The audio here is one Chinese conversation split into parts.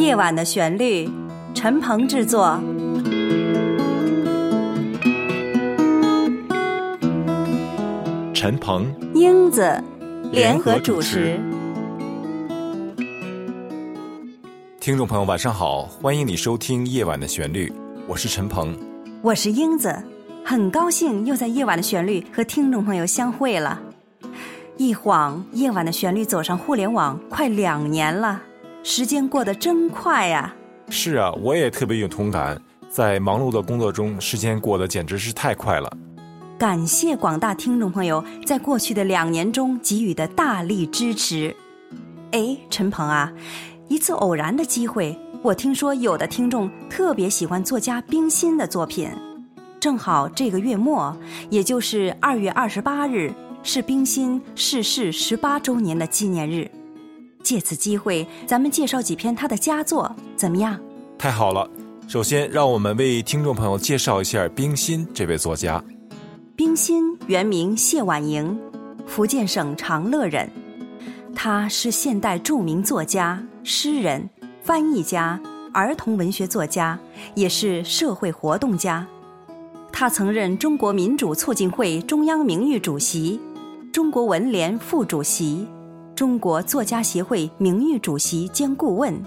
夜晚的旋律，陈鹏制作。陈鹏、英子联合主持。听众朋友，晚上好，欢迎你收听《夜晚的旋律》，我是陈鹏，我是英子，很高兴又在《夜晚的旋律》和听众朋友相会了。一晃，《夜晚的旋律》走上互联网快两年了，时间过得真快呀！是啊，我也特别有同感，在忙碌的工作中，时间过得简直是太快了。感谢广大听众朋友在过去的两年中给予的大力支持。哎，陈鹏啊，一次偶然的机会，我听说有的听众特别喜欢作家冰心的作品，正好这个月末，也就是二月二十八日，是冰心逝世十八周年的纪念日。借此机会，咱们介绍几篇他的佳作，怎么样？太好了！首先，让我们为听众朋友介绍一下冰心这位作家。冰心原名谢婉莹，福建省长乐人。他是现代著名作家、诗人、翻译家、儿童文学作家，也是社会活动家。他曾任中国民主促进会中央名誉主席、中国文联副主席、中国作家协会名誉主席兼顾问、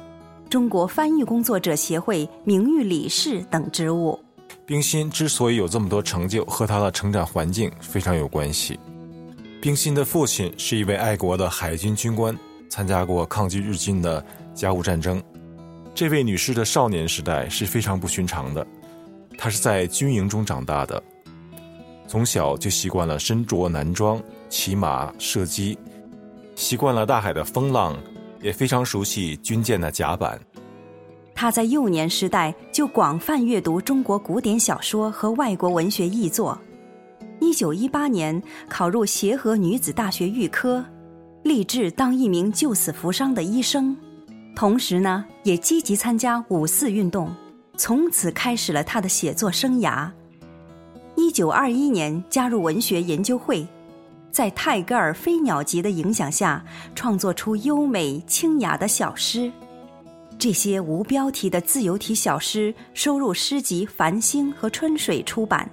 中国翻译工作者协会名誉理事等职务。冰心之所以有这么多成就，和他的成长环境非常有关系。冰心的父亲是一位爱国的海军军官，参加过抗击日军的甲午战争。这位女士的少年时代是非常不寻常的，她是在军营中长大的，从小就习惯了身着男装、骑马、射击，习惯了大海的风浪，也非常熟悉军舰的甲板。他在幼年时代就广泛阅读中国古典小说和外国文学译作。一九一八年考入协和女子大学预科，立志当一名救死扶伤的医生。同时呢，也积极参加五四运动，从此开始了他的写作生涯。一九二一年加入文学研究会，在泰戈尔《飞鸟集》的影响下，创作出优美清雅的小诗。这些无标题的自由体小诗收入诗集《繁星》和《春水》出版，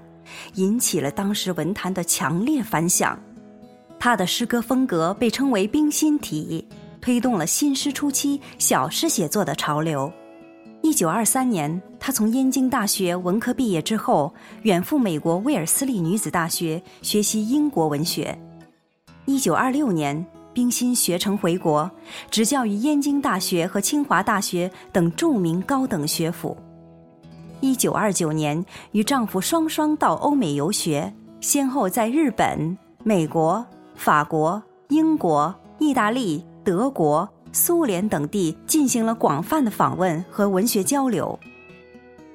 引起了当时文坛的强烈反响。他的诗歌风格被称为“冰心体”，推动了新诗初期小诗写作的潮流。一九二三年，他从燕京大学文科毕业之后，远赴美国威尔斯利女子大学学习英国文学。一九二六年。冰心学成回国，执教于燕京大学和清华大学等著名高等学府。一九二九年，与丈夫双双到欧美游学，先后在日本、美国、法国、英国、意大利、德国、苏联等地进行了广泛的访问和文学交流。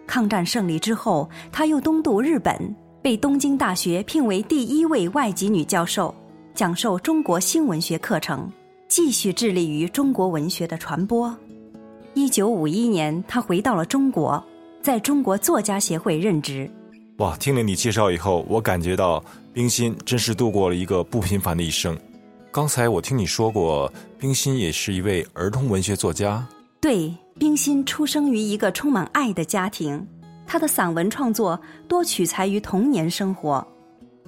抗战胜利之后，她又东渡日本，被东京大学聘为第一位外籍女教授。讲授中国新文学课程，继续致力于中国文学的传播。一九五一年，他回到了中国，在中国作家协会任职。哇，听了你介绍以后，我感觉到冰心真是度过了一个不平凡的一生。刚才我听你说过，冰心也是一位儿童文学作家。对，冰心出生于一个充满爱的家庭，他的散文创作多取材于童年生活，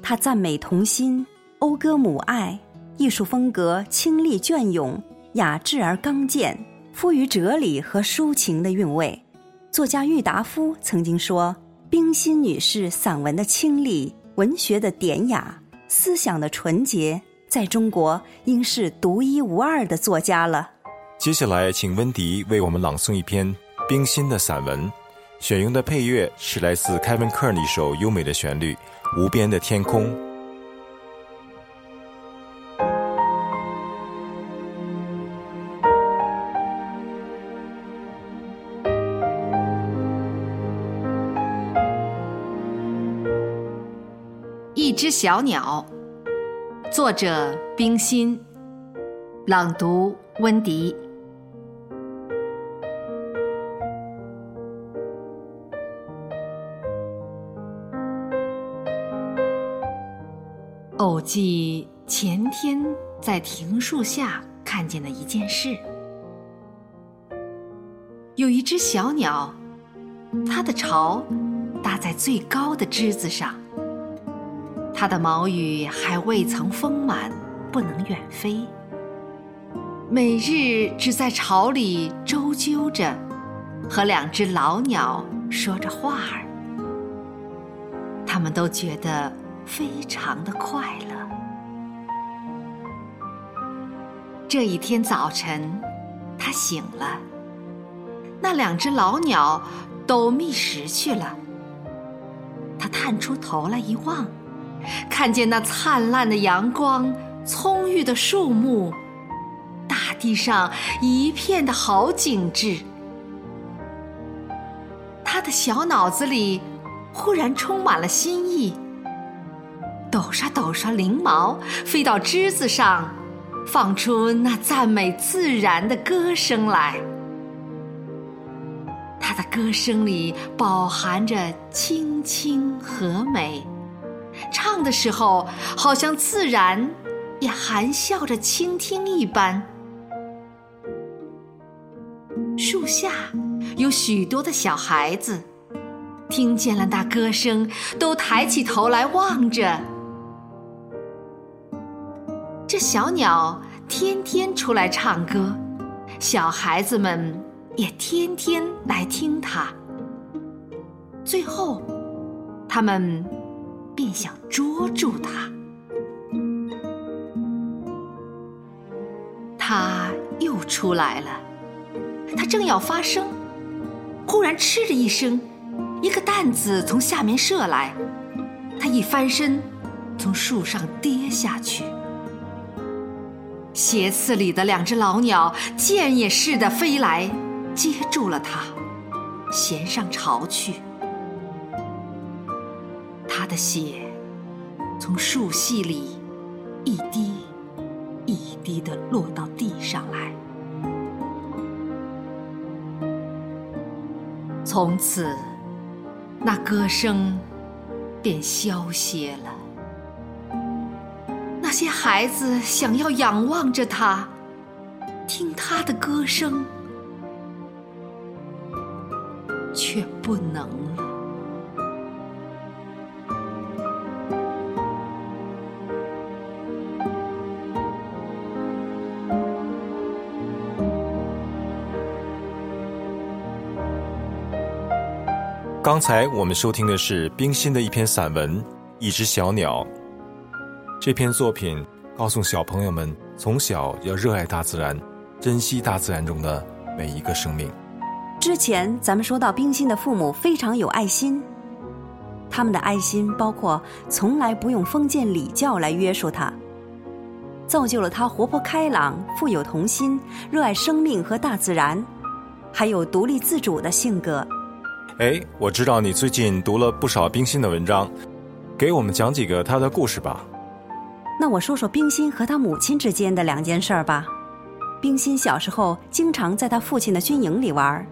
他赞美童心。讴歌母爱，艺术风格清丽隽永、雅致而刚健，富于哲理和抒情的韵味。作家郁达夫曾经说：“冰心女士散文的清丽、文学的典雅、思想的纯洁，在中国应是独一无二的作家了。”接下来，请温迪为我们朗诵一篇冰心的散文，选用的配乐是来自凯文·科尔的一首优美的旋律《无边的天空》。只小鸟，作者冰心，朗读温迪。偶记前天在庭树下看见的一件事：有一只小鸟，它的巢搭在最高的枝子上，它的毛羽还未曾丰满，不能远飞。每日只在巢里周啾着，和两只老鸟说着话儿，他们都觉得非常的快乐。这一天早晨，他醒了，那两只老鸟都觅食去了。他探出头来一望，看见那灿烂的阳光、葱郁的树木。大地上一片的好景致，他的小脑子里忽然充满了新意，抖刷抖刷翎毛，飞到枝子上，放出那赞美自然的歌声来。他的歌声里饱含着清清和美，唱的时候好像自然也含笑着倾听一般。树下有许多的小孩子，听见了那歌声，都抬起头来望着。这小鸟天天出来唱歌，小孩子们也天天来听它。最后，他们便想捉住它。它又出来了。他正要发声，忽然嗤的一声，一个弹子从下面射来，他一翻身，从树上跌下去。斜刺里的两只老鸟箭也似的飞来，接住了他，衔上巢去。的血从树隙里一滴一滴的落到地上来。从此，那歌声便消歇了。那些孩子想要仰望着他，听他的歌声，却不能了。刚才我们收听的是冰心的一篇散文《一只小鸟》。这篇作品告诉小朋友们，从小要热爱大自然，珍惜大自然中的每一个生命。之前咱们说到，冰心的父母非常有爱心，他们的爱心包括从来不用封建礼教来约束他，造就了他活泼开朗、富有童心、热爱生命和大自然，还有独立自主的性格。哎，我知道你最近读了不少冰心的文章，给我们讲几个她的故事吧。那我说说冰心和她母亲之间的两件事儿吧。冰心小时候经常在她父亲的军营里玩，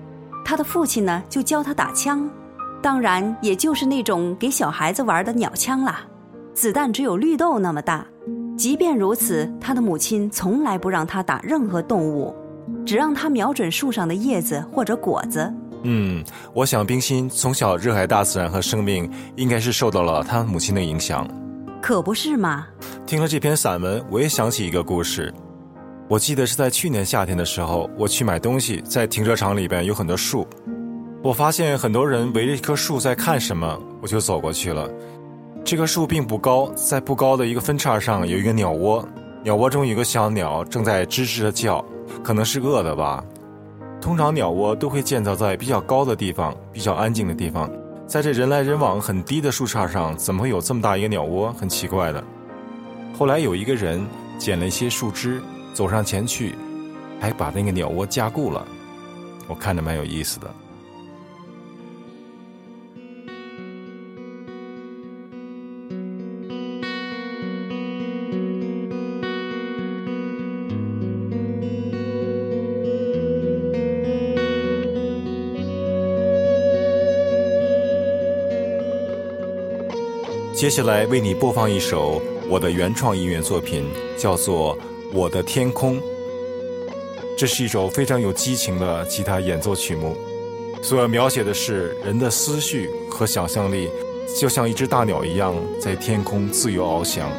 她的父亲呢就教她打枪，当然也就是那种给小孩子玩的鸟枪啦，子弹只有绿豆那么大。即便如此，她的母亲从来不让她打任何动物，只让她瞄准树上的叶子或者果子。嗯，我想冰心从小热爱大自然和生命，应该是受到了他母亲的影响。可不是嘛！听了这篇散文，我也想起一个故事。我记得是在去年夏天的时候，我去买东西，在停车场里边有很多树，我发现很多人围着一棵树在看什么，我就走过去了。这棵树并不高，在不高的一个分叉上有一个鸟窝，鸟窝中有个小鸟正在吱吱的叫，可能是饿的吧。通常鸟窝都会建造在比较高的地方、比较安静的地方，在这人来人往很低的树杈上，怎么会有这么大一个鸟窝？很奇怪的。后来有一个人捡了一些树枝，走上前去，还把那个鸟窝加固了，我看着蛮有意思的。接下来为你播放一首我的原创音乐作品，叫做《我的天空》。这是一首非常有激情的吉他演奏曲目，所要描写的是人的思绪和想象力，就像一只大鸟一样在天空自由翱翔。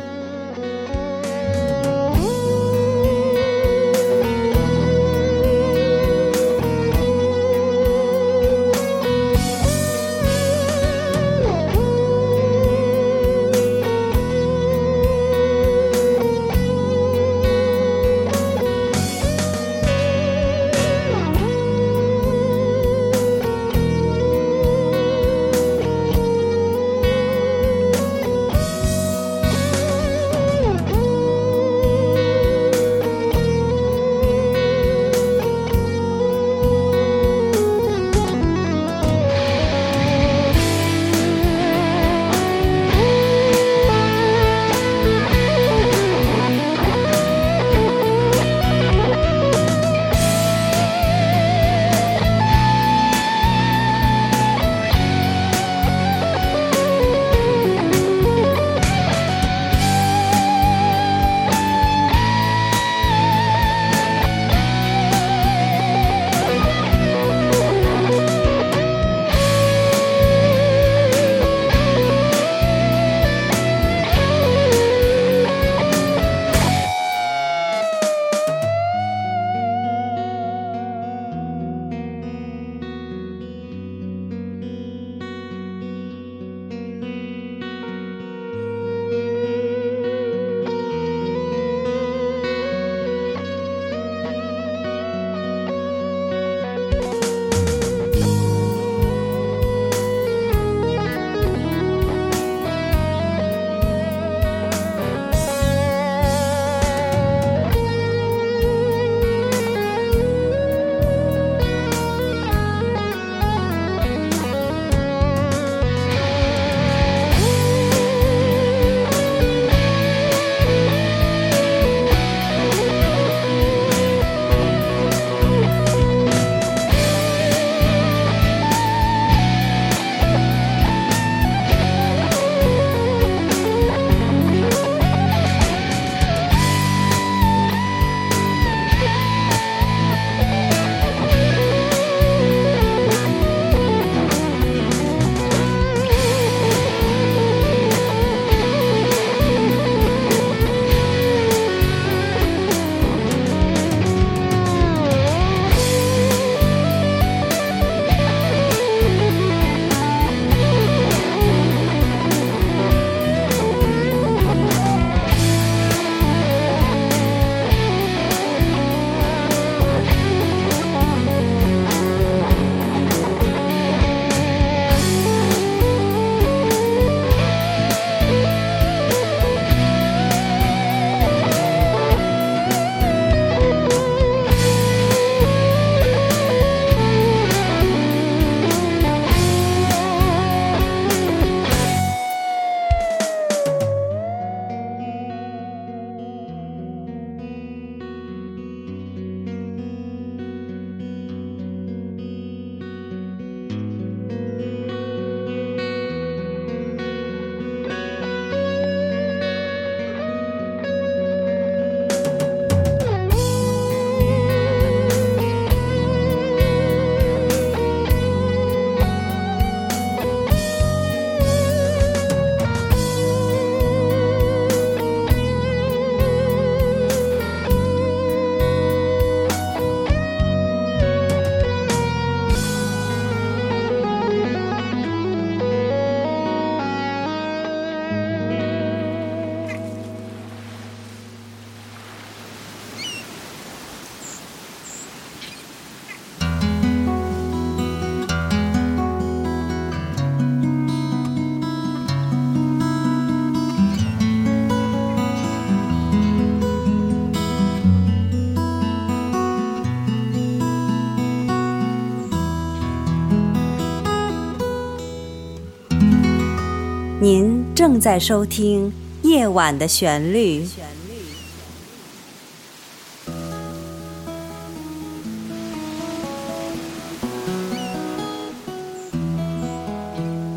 您正在收听《夜晚的旋律》。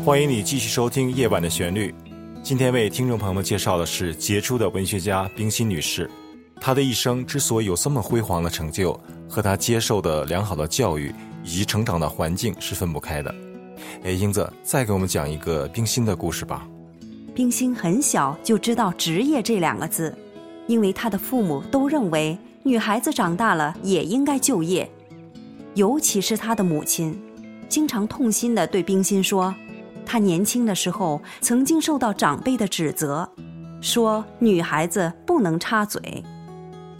欢迎你继续收听《夜晚的旋律》。今天为听众朋友们介绍的是杰出的文学家冰心女士。她的一生之所以有这么辉煌的成就，和她接受的良好的教育以及成长的环境是分不开的。哎，英子，再给我们讲一个冰心的故事吧。冰心很小就知道“职业”这两个字，因为她的父母都认为女孩子长大了也应该就业，尤其是她的母亲，经常痛心地对冰心说，她年轻的时候曾经受到长辈的指责，说女孩子不能插嘴，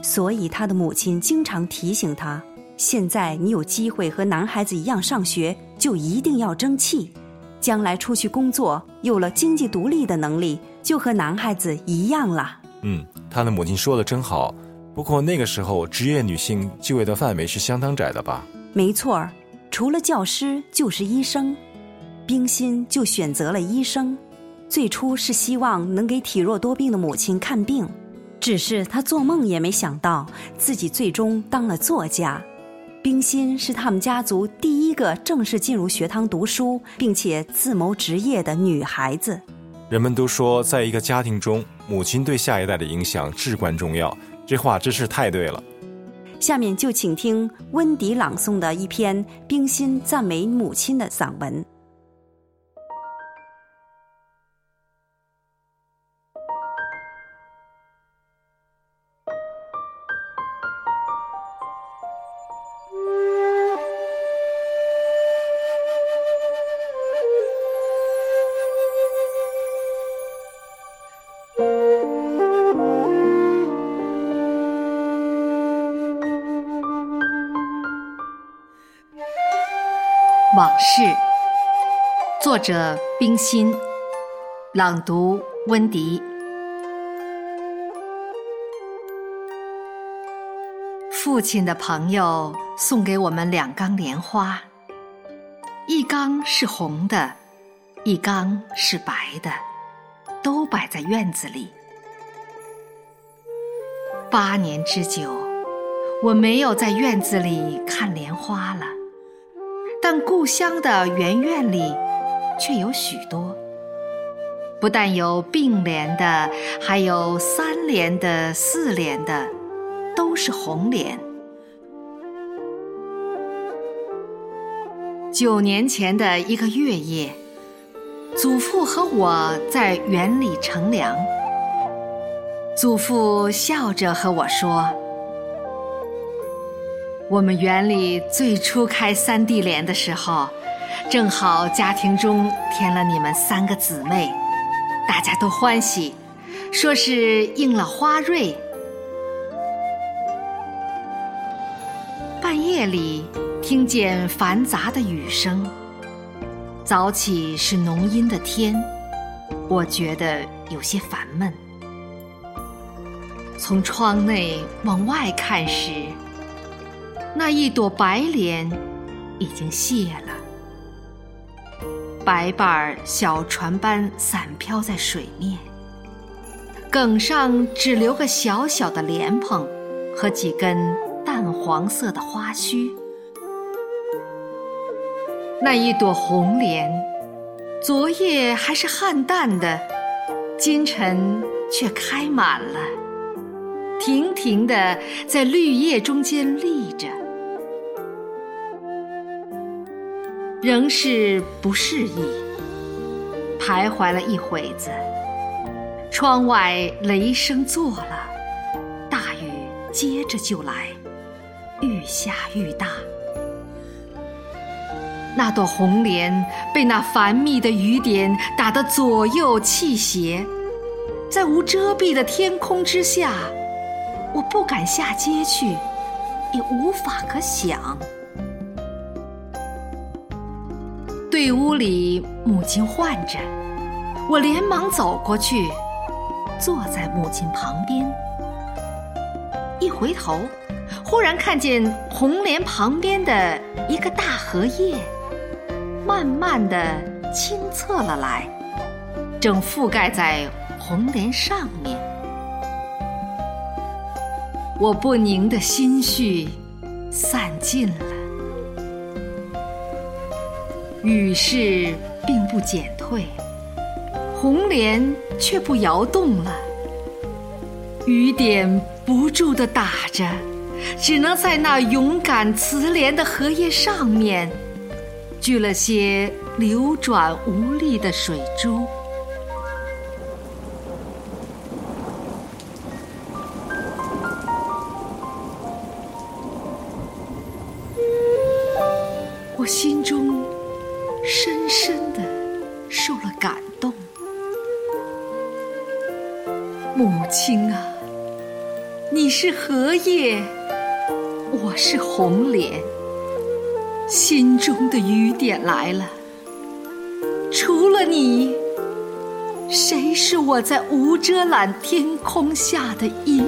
所以她的母亲经常提醒她：现在你有机会和男孩子一样上学，就一定要争气。将来出去工作，有了经济独立的能力，就和男孩子一样了。嗯，他的母亲说的真好。不过那个时候，职业女性就业的范围是相当窄的吧？没错儿，除了教师就是医生。冰心就选择了医生。最初是希望能给体弱多病的母亲看病，只是她做梦也没想到自己最终当了作家。冰心是他们家族第一个正式进入学堂读书，并且自谋职业的女孩子。人们都说，在一个家庭中，母亲对下一代的影响至关重要。这话真是太对了。下面就请听温迪朗诵的一篇冰心赞美母亲的散文。事，作者冰心，朗读温迪。父亲的朋友送给我们两缸莲花，一缸是红的，一缸是白的，都摆在院子里。八年之久，我没有在院子里看莲花了。但故乡的园院里，却有许多。不但有并联的，还有三联的、四联的，都是红莲。九年前的一个月夜，祖父和我在园里乘凉。祖父笑着和我说。我们园里最初开三地莲的时候，正好家庭中添了你们三个姊妹，大家都欢喜，说是应了花瑞。半夜里听见繁杂的雨声，早起是浓阴的天，我觉得有些烦闷。从窗内往外看时。那一朵白莲已经谢了，白瓣儿小船般散飘在水面，梗上只留个小小的莲蓬和几根淡黄色的花须。那一朵红莲，昨夜还是暗淡的，今晨却开满了，亭亭的在绿叶中间立着。仍是不适宜，徘徊了一会子，窗外雷声作了，大雨接着就来，愈下愈大。那朵红莲被那繁密的雨点打得左右气斜，在无遮蔽的天空之下，我不敢下街去，也无法可想。对屋里母亲唤着，我连忙走过去，坐在母亲旁边。一回头，忽然看见红莲旁边的一个大荷叶，慢慢的清侧了来，正覆盖在红莲上面。我不宁的心绪散尽了。雨势并不减退，红莲却不摇动了。雨点不住地打着，只能在那勇敢慈怜的荷叶上面，聚了些流转无力的水珠。母亲啊，你是荷叶，我是红莲，心中的雨点来了，除了你，谁是我在无遮拦天空下的影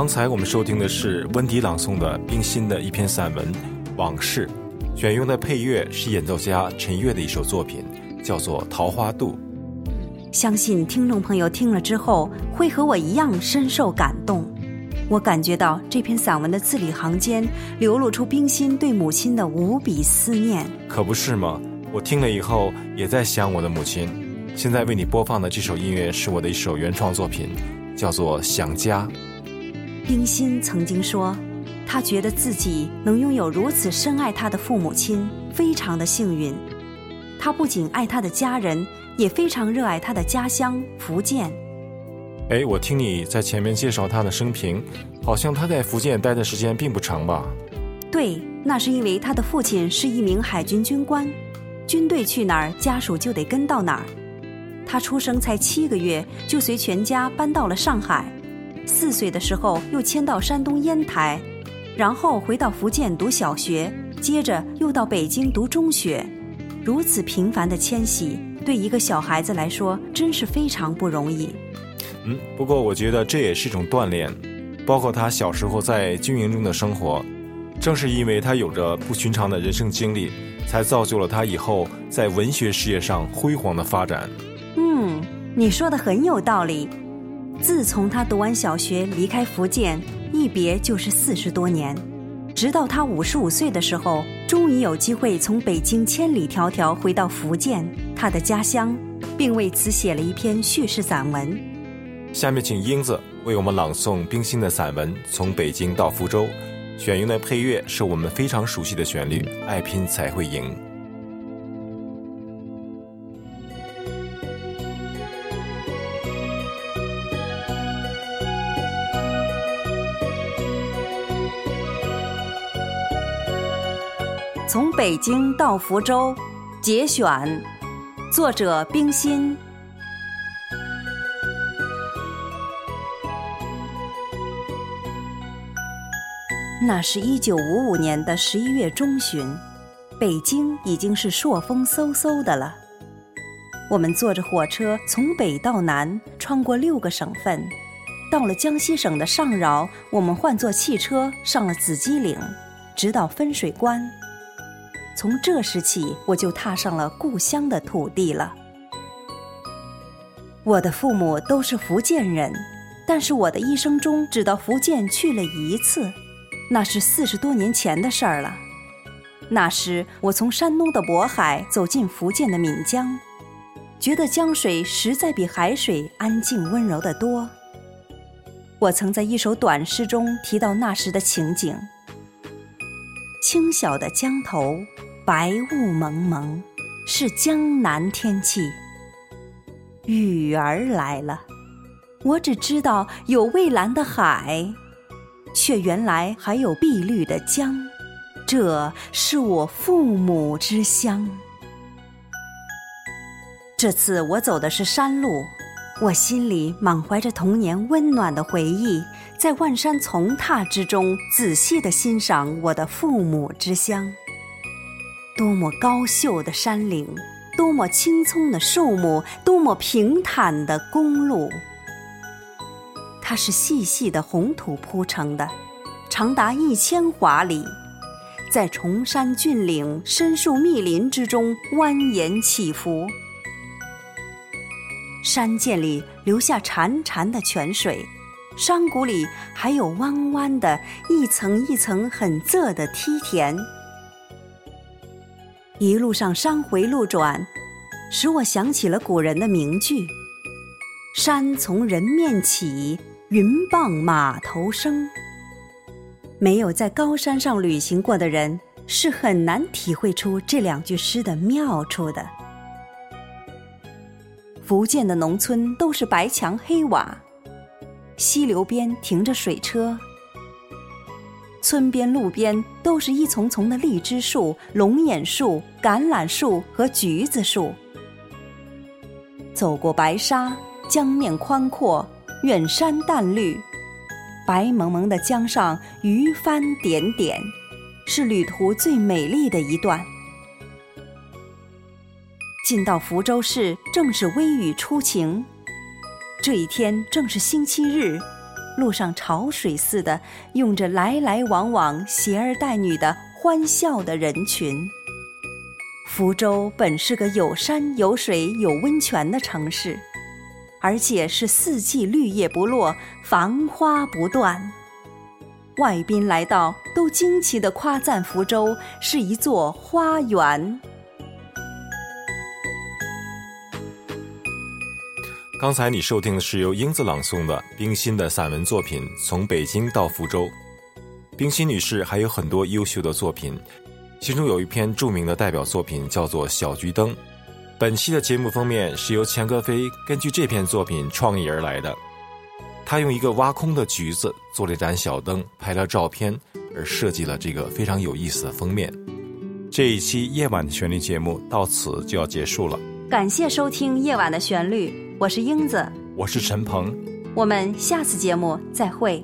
刚才我们收听的是温迪朗诵的冰心的一篇散文《往事》，选用的配乐是演奏家陈悦的一首作品，叫做《桃花渡》。相信听众朋友听了之后会和我一样深受感动。我感觉到这篇散文的字里行间流露出冰心对母亲的无比思念。可不是吗？我听了以后也在想我的母亲。现在为你播放的这首音乐是我的一首原创作品，叫做《想家》。冰心曾经说，她觉得自己能拥有如此深爱她的父母亲，非常的幸运。她不仅爱她的家人，也非常热爱她的家乡福建。哎，我听你在前面介绍她的生平，好像她在福建待的时间并不长吧？对，那是因为她的父亲是一名海军军官，军队去哪儿，家属就得跟到哪儿。她出生才七个月，就随全家搬到了上海。四岁的时候又迁到山东烟台，然后回到福建读小学，接着又到北京读中学。如此频繁的迁徙，对一个小孩子来说真是非常不容易。嗯，不过我觉得这也是一种锻炼，包括他小时候在军营中的生活，正是因为他有着不寻常的人生经历，才造就了他以后在文学事业上辉煌的发展。嗯，你说的很有道理。自从他读完小学离开福建，一别就是四十多年，直到他五十五岁的时候，终于有机会从北京千里迢迢回到福建，他的家乡，并为此写了一篇叙事散文。下面请英子为我们朗诵冰心的散文《从北京到福州》，选用的配乐是我们非常熟悉的旋律《爱拼才会赢》。从北京到福州，节选，作者冰心。那是一九五五年的十一月中旬，北京已经是朔风嗖嗖的了。我们坐着火车从北到南，穿过六个省份，到了江西省的上饶，我们换坐汽车上了紫鸡岭，直到分水关。从这时起，我就踏上了故乡的土地了。我的父母都是福建人，但是我的一生中只到福建去了一次，那是四十多年前的事儿了。那时我从山东的渤海走进福建的闽江，觉得江水实在比海水安静温柔得多。我曾在一首短诗中提到那时的情景：清晓的江头，白雾蒙蒙，是江南天气。雨儿来了，我只知道有蔚蓝的海，却原来还有碧绿的江。这是我父母之乡。这次我走的是山路。我心里满怀着童年温暖的回忆，在万山丛踏之中，仔细地欣赏我的父母之乡。多么高秀的山岭，多么青葱的树木，多么平坦的公路。它是细细的红土铺成的，长达一千华里，在崇山峻岭、深树密林之中蜿蜒起伏。山涧里留下潺潺的泉水，山谷里还有弯弯的、一层一层很仄的梯田。一路上山回路转，使我想起了古人的名句：“山从人面起，云傍马头生。”没有在高山上旅行过的人，是很难体会出这两句诗的妙处的。福建的农村都是白墙黑瓦，溪流边停着水车，村边路边都是一丛丛的荔枝树、龙眼树、橄榄树和橘子树。走过白沙，江面宽阔，远山淡绿，白蒙蒙的江上鱼帆点点，是旅途最美丽的一段。进到福州市，正是微雨初晴。这一天正是星期日，路上潮水似的涌着来来往往、携儿带女的欢笑的人群。福州本是个有山有水有温泉的城市，而且是四季绿叶不落、繁花不断。外宾来到，都惊奇地夸赞福州是一座花园。刚才你收听的是由英子朗诵的冰心的散文作品《从北京到福州》。冰心女士还有很多优秀的作品，其中有一篇著名的代表作品叫做《小桔灯》。本期的节目封面是由钱格飞根据这篇作品创意而来的，他用一个挖空的橘子做了一盏小灯，拍了照片，而设计了这个非常有意思的封面。这一期夜晚的旋律节目到此就要结束了，感谢收听夜晚的旋律。我是英子，我是陈鹏，我们下次节目再会。